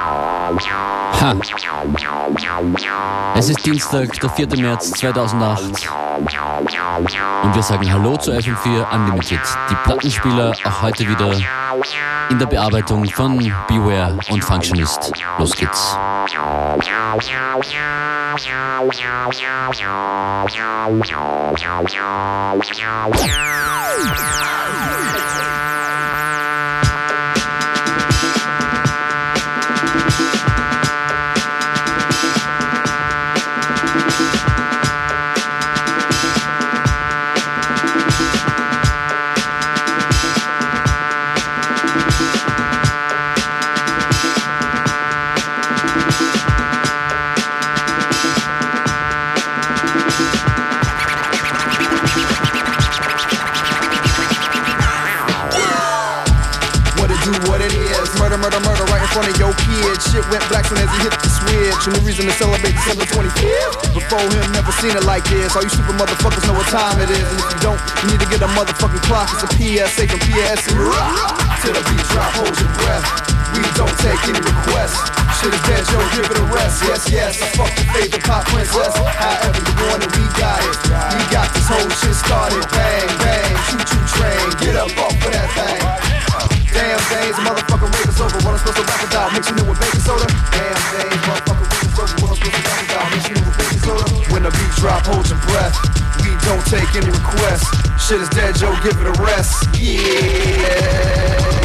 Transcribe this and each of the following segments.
Ha. Es ist Dienstag, der 4. März 2008 und wir sagen Hallo zu FM4 Unlimited. Die Plattenspieler auch heute wieder in der Bearbeitung von Beware und Functionist. Los geht's. Shit went black soon as he hit the switch. And the reason to celebrate December 25th. Before him, never seen it like this. All you super motherfuckers know what time it is. And if you don't, you need to get a motherfucking clock. It's a PSA from PSA. Till the beat drop, hold your breath. We don't take any requests. Shit is dead, yo, give it a rest. Yes, yes, I fuck your favorite pop princess. However you want it, we got it. We got this whole shit started. Bang, bang, choo choo train. Get up off of that thing. Damn days, motherfucker rave is over. What I'm supposed to rap about? Mixing it with baking soda. Damn days, motherfucker rave is over. What I'm supposed to rap about? Mixing it with baking soda. When the beat drop, hold your breath. We don't take any requests. Shit is dead, Joe, give it a rest. Yeah.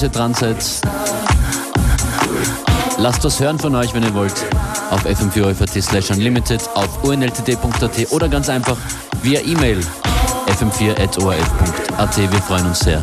Dass ihr dran seid. Lasst was hören von euch, wenn ihr wollt. Auf fm4 slash unlimited, auf unltd.at oder ganz einfach via E-Mail fm4.orf.at. Wir freuen uns sehr.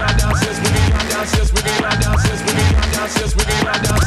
we can ride down since we can ride down since we can ride down since we can ride down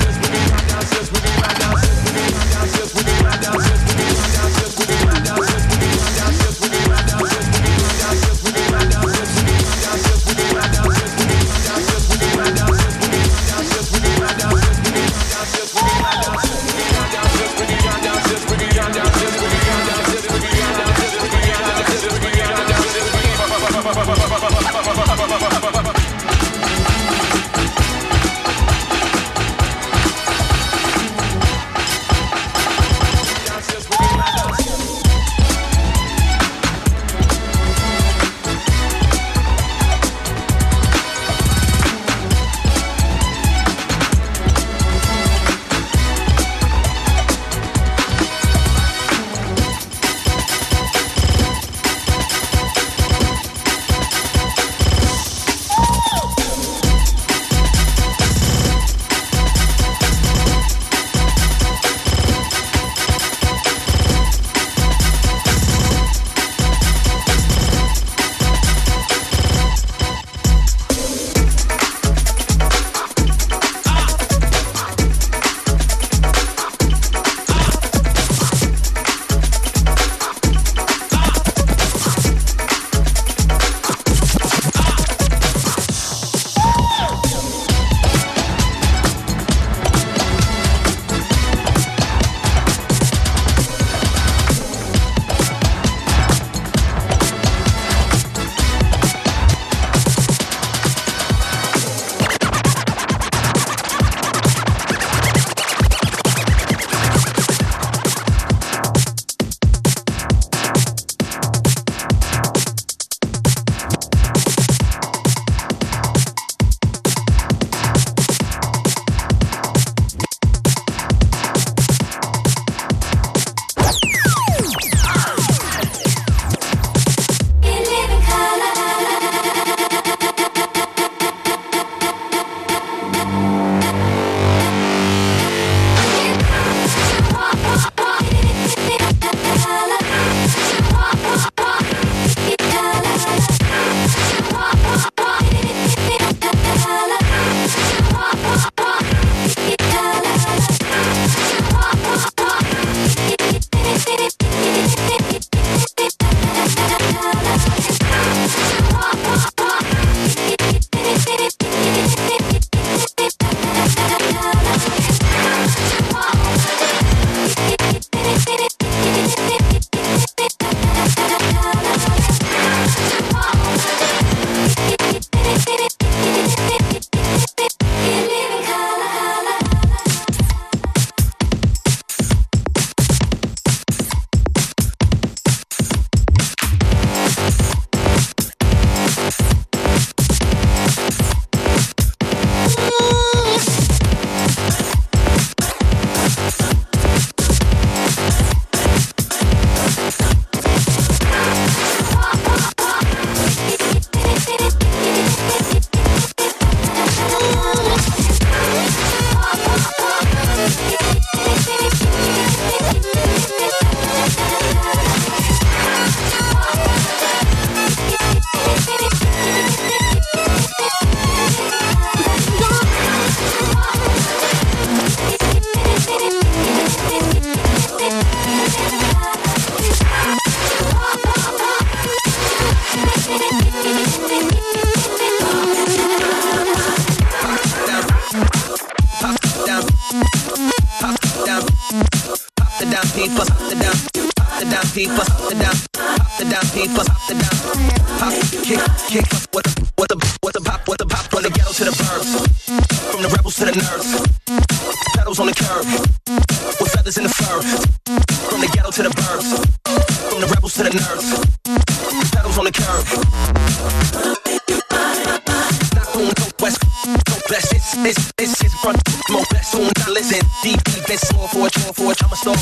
Keep that small for a forward. I'm a star,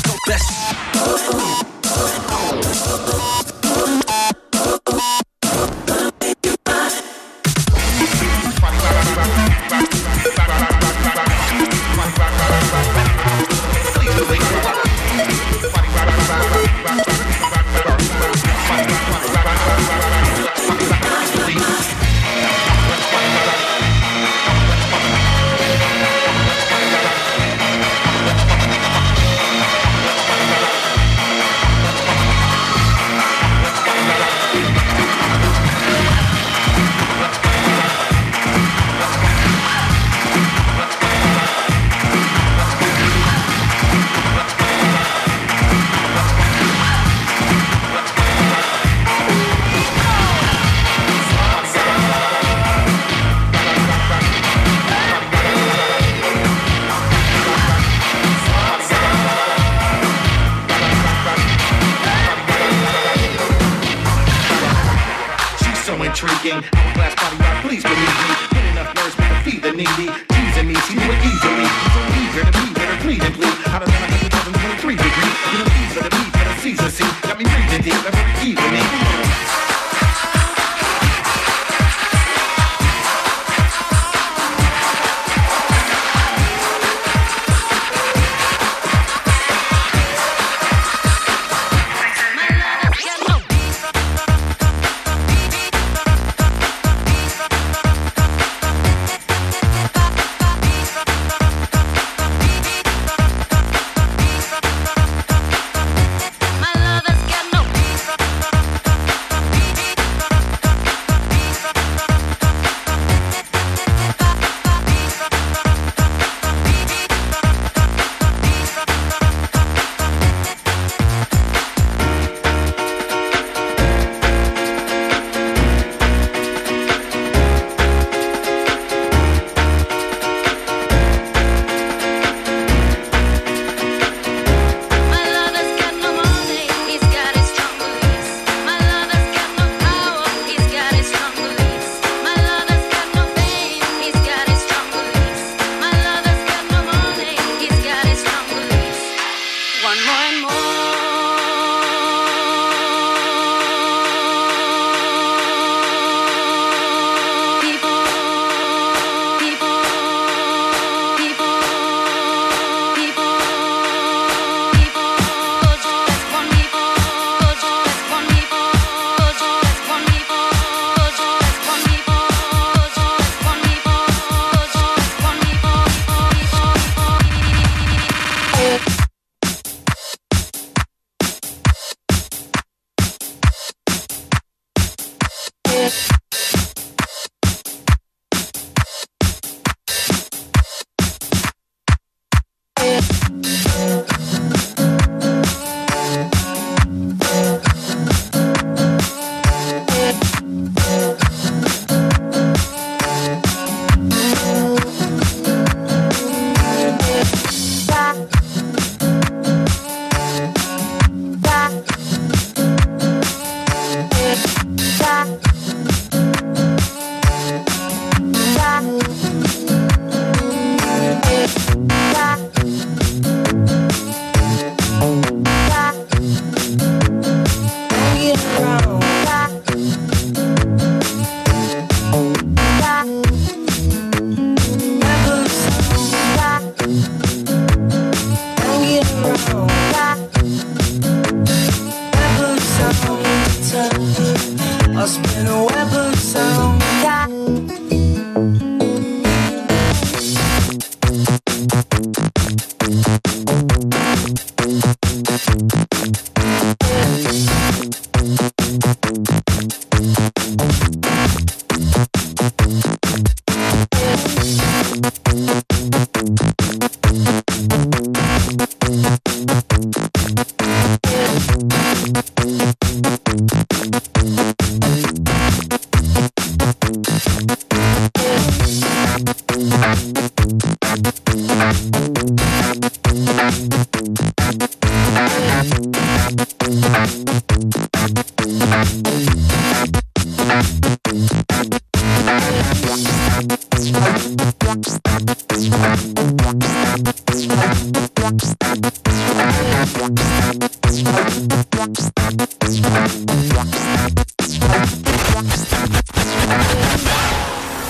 so.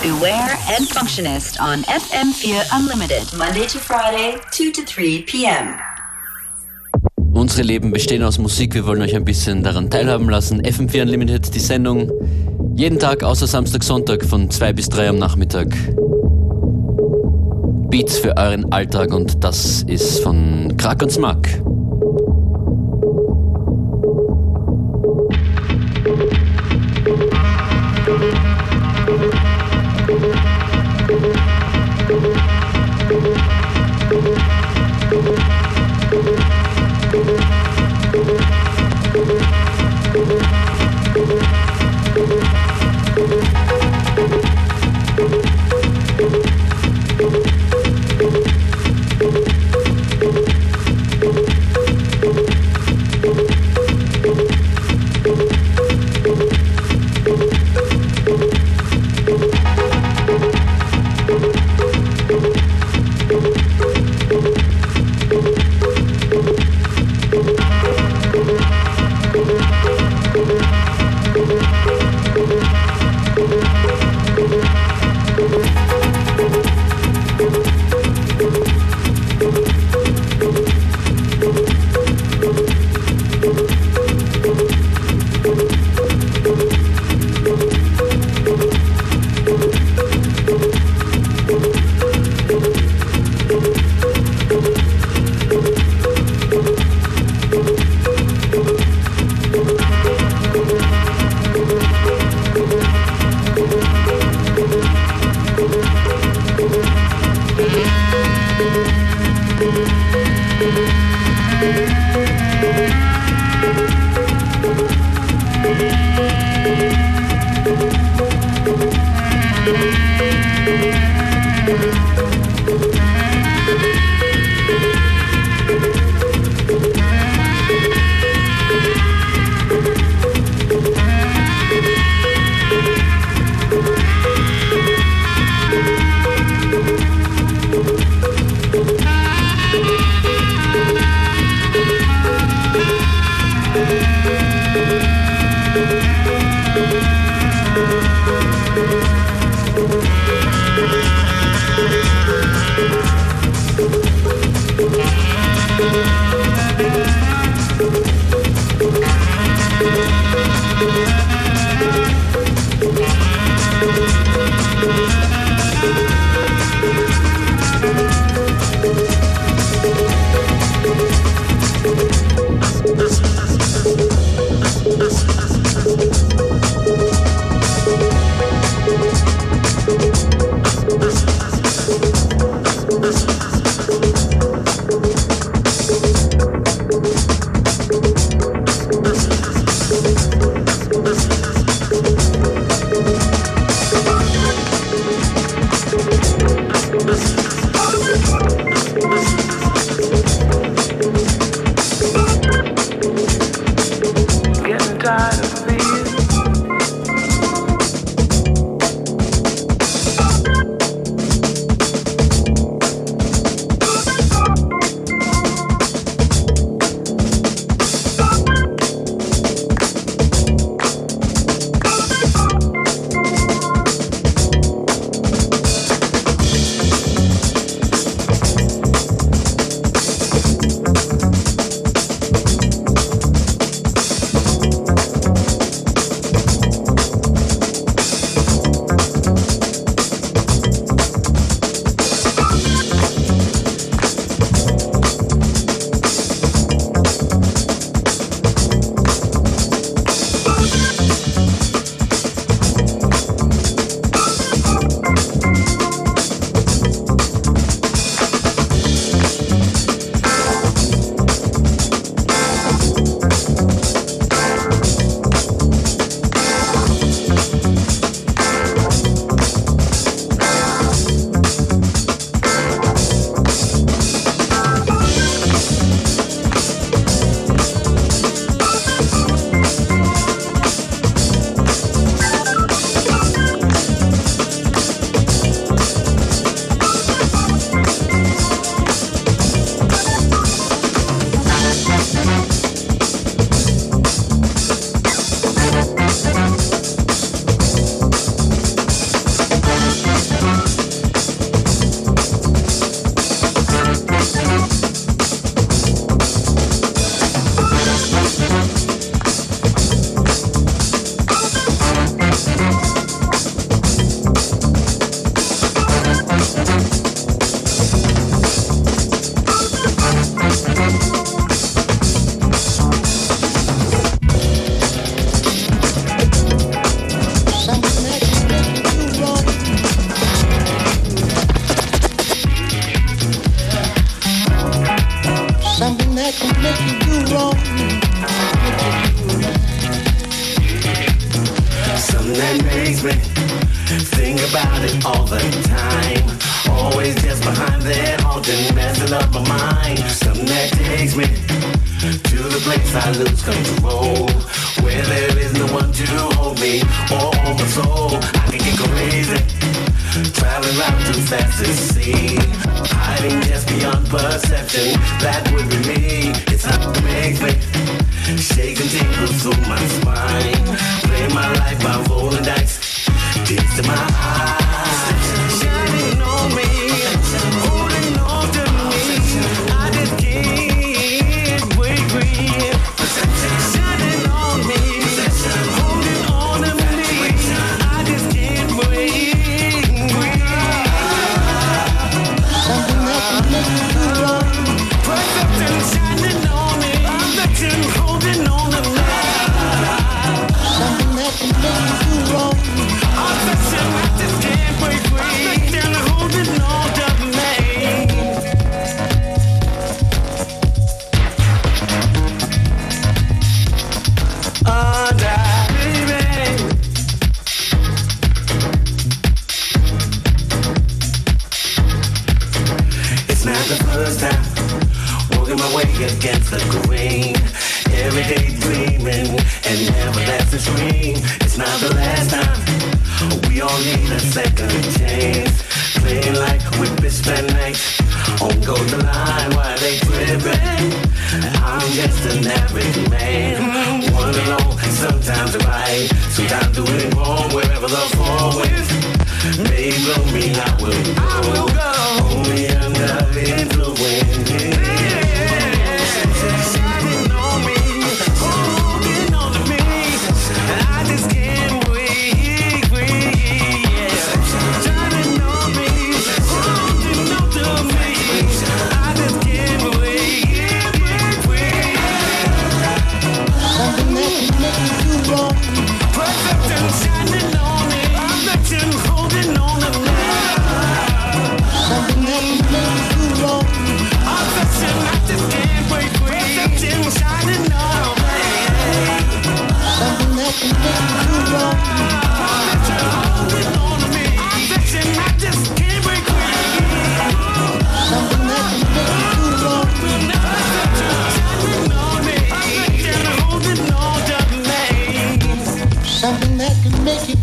Beware and Functionist on FM4 Unlimited, Monday to Friday, 2 to 3 p.m. Unsere Leben bestehen aus Musik, wir wollen euch ein bisschen daran teilhaben lassen. FM4 Unlimited, die Sendung. Jeden Tag außer Samstag, Sonntag von 2 bis 3 am Nachmittag. Beats für euren Alltag und das ist von Krak und Smack.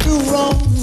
You do wrong.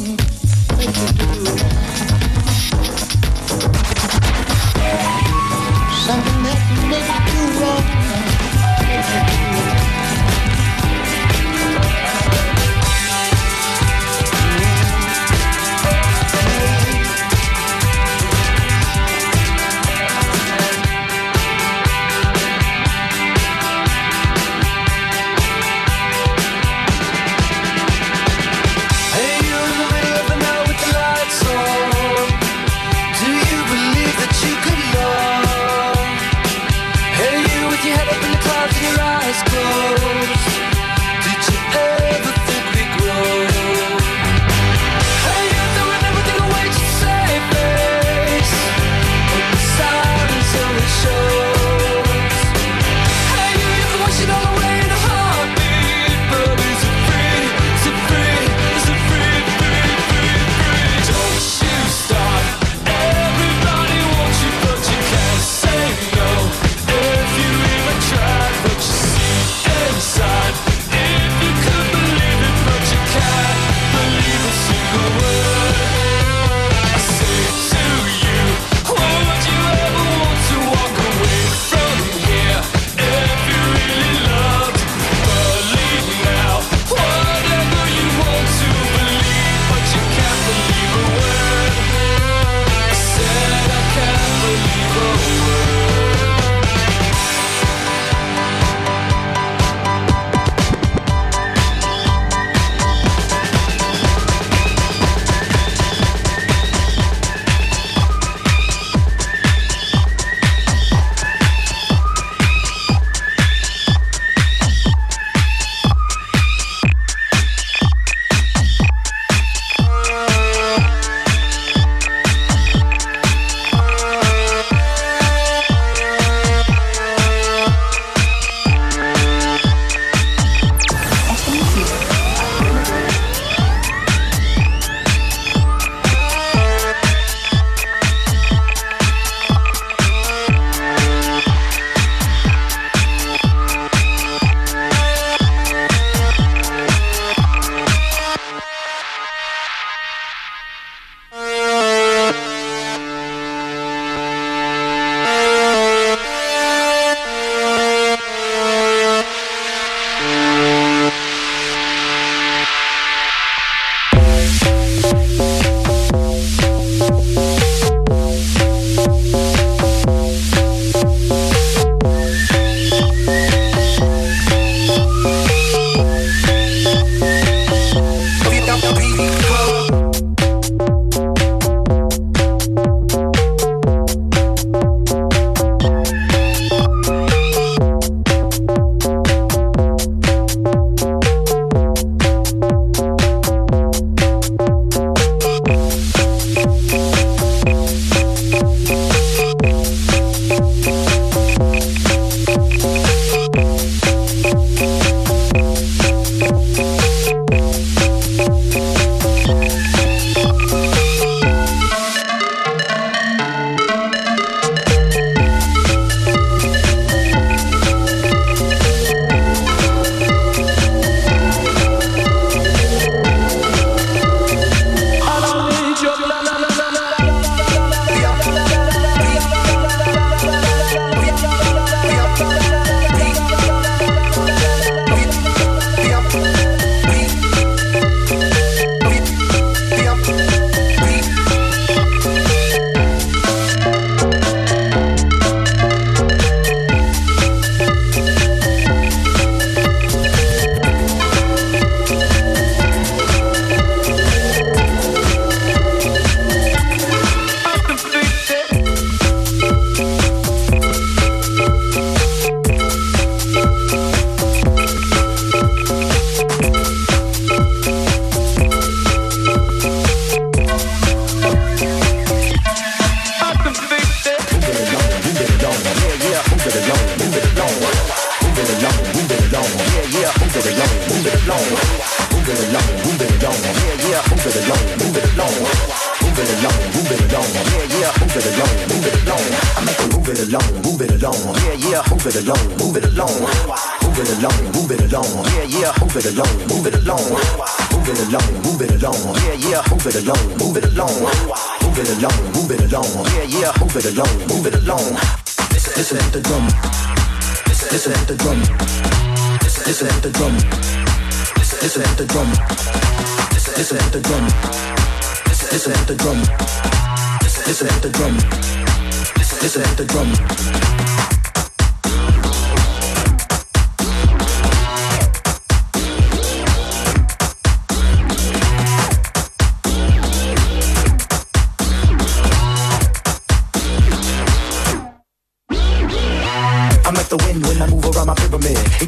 It along, move it along, yeah, yeah, move it along, move it along. Listen, listen to the drum. Listen, listen to the drum. Listen, listen to the drum. Listen, listen to the drum. Listen, listen to the drum. Listen, listen to the drum. Listen, listen to the drum. Listen, listen to the drum.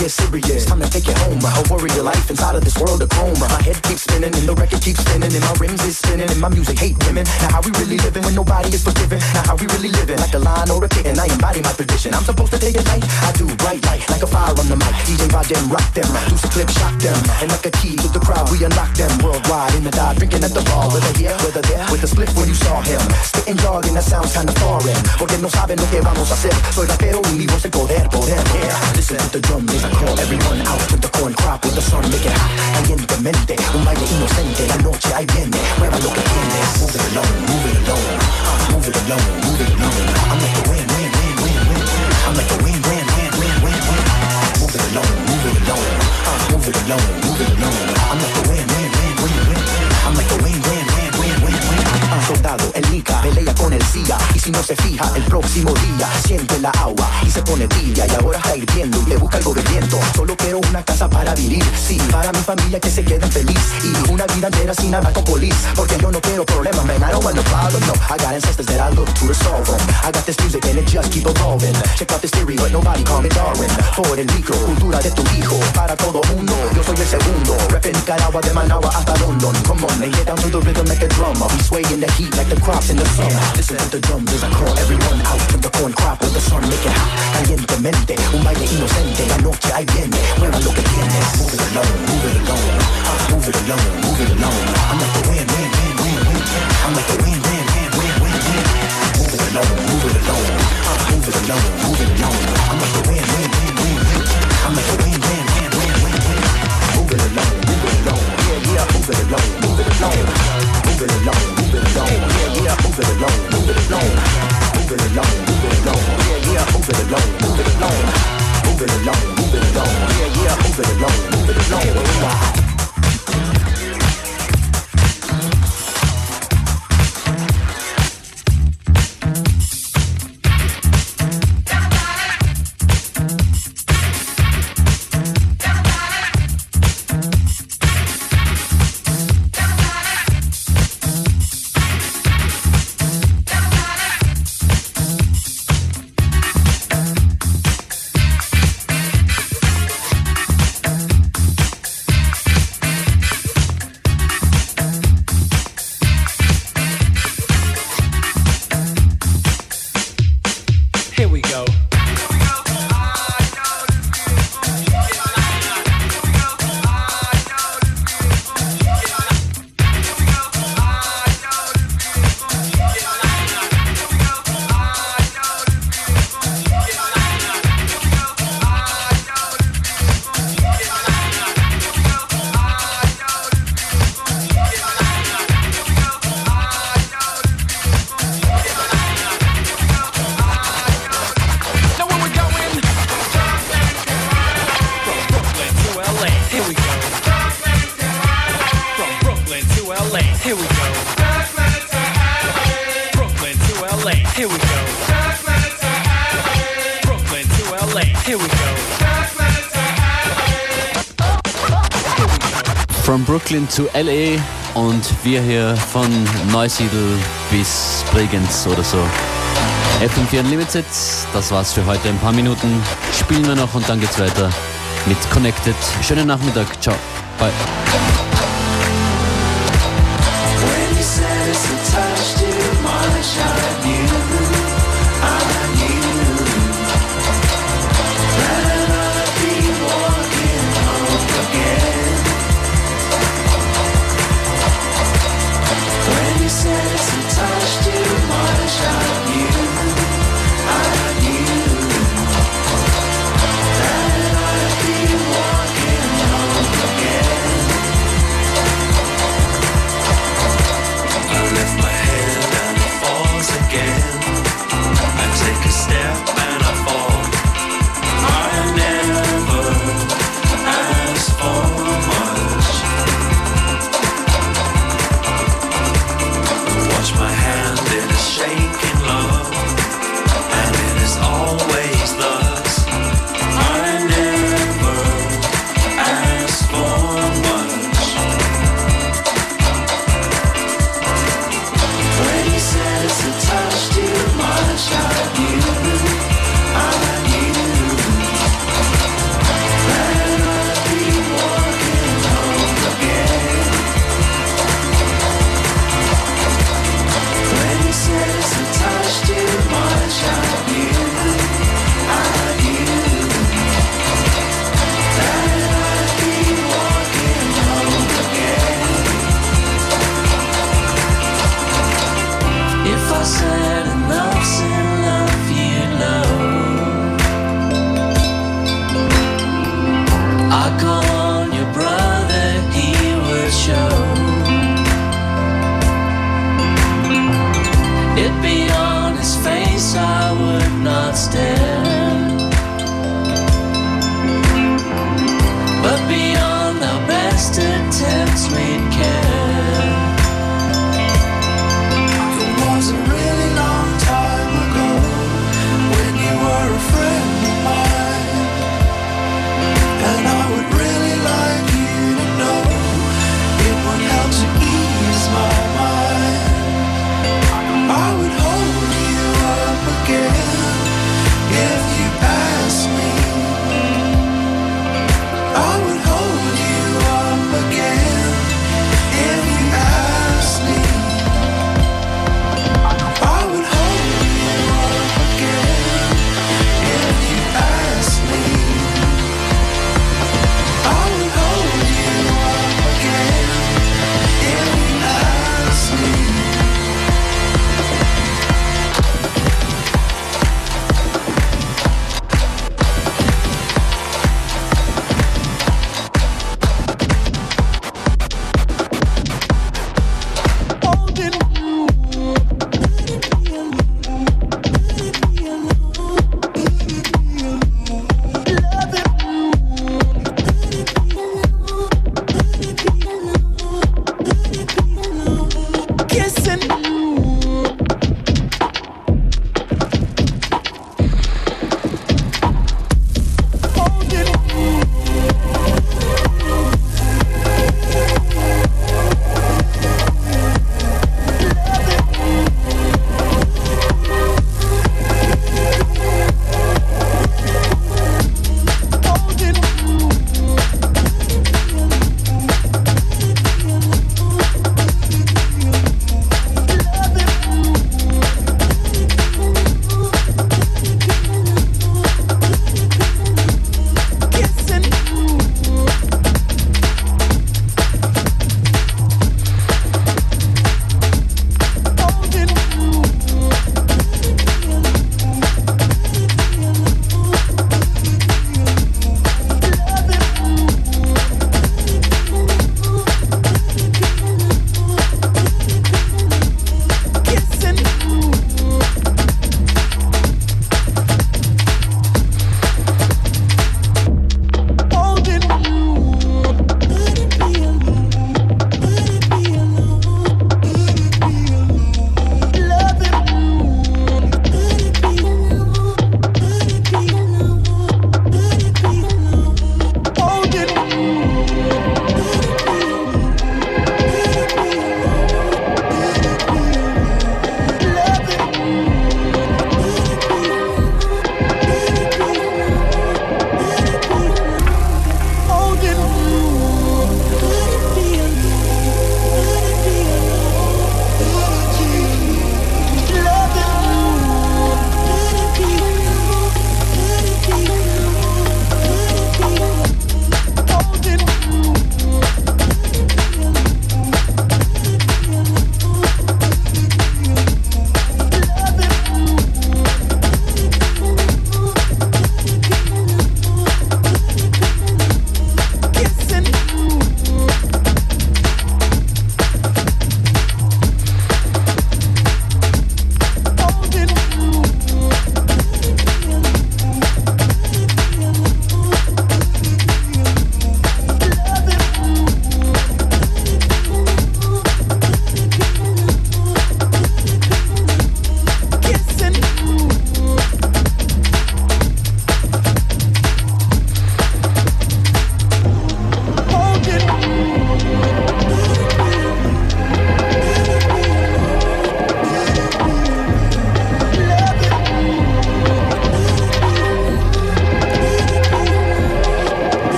Gets serious. Time to take it home. A warrior life inside of this world of chrome. My head keeps spinning and the record keeps spinning and my rims is spinning and my music hate women. Now how we really living when nobody is forgiving? Now how we really living? Like a line or a kitten, I embody my tradition. I'm supposed to take it light. I do bright light like a fire on the mic. DJ ride them, rock them, loose a clip, shock them, and like a key to the crowd, we unlock them worldwide in the dive, drinking at the bar, whether here, whether there, with a split when you saw him, spitting jargon that sounds kinda foreign, porque no saben lo que vamos a hacer. Soy rapero y mi voz el poder, poder, yeah. Listen to the drum call everyone out with the corn crop, with the sun make it hot, calientemente, un baile inocente, la noche ahí viene, mueva lo que tienes, move it along, move it along, uh, move it along, move it along. I'm like the wind, wind, wind, wind, wind. I'm like the wind, wind, wind, wind, wind, wind. Move it along, move it along, uh, move it along, move it along. I'm like the el Nika, pelea con el CIA Y si no se fija, el próximo día Siente la agua y se pone tibia. Y ahora está hirviendo y le busca algo de viento. Solo quiero una casa para vivir. Sí, para mi familia que se queden feliz. Y una vida entera sin hablar con polis Porque yo no quiero problemas, man I don't want no problem, no. I got ancestors that I look to resolve them I got this music and it just keep evolving. Check out this theory, but nobody call me Darwin. For el micro, cultura de tu hijo Para todo mundo, yo soy el segundo. Reppin' Nicaragua de Managua hasta London. Come on, and get down to the rhythm like a heat like the crops in the summer Listen to the drums as I call everyone out With the corn crop, with the sun make it hot Calientemente, un baile inocente La noche ahí viene, mueva lo que tienes Move it along, move it along uh, Move it along, move it along I'm like the wind, wind, wind, wind, wind I'm like the wind, wind, wind, wind, wind, wind Move it along, move it along uh, Move it along, move it along I'm like the wind, wind, wind, wind, wind I'm like the wind, wind, wind, wind, wind, wind Move it along Yeah, move it along, move it along Move it along, move it along Yeah, yeah, move it along, move it along Move it along, move it along Yeah, yeah, move it along, move it along Move it along, move it along Yeah, yeah, move it along, move it along To LA und wir hier von Neusiedl bis Bregenz oder so. FM4 Unlimited, das war's für heute. Ein paar Minuten spielen wir noch und dann geht's weiter mit Connected. Schönen Nachmittag, ciao, bye.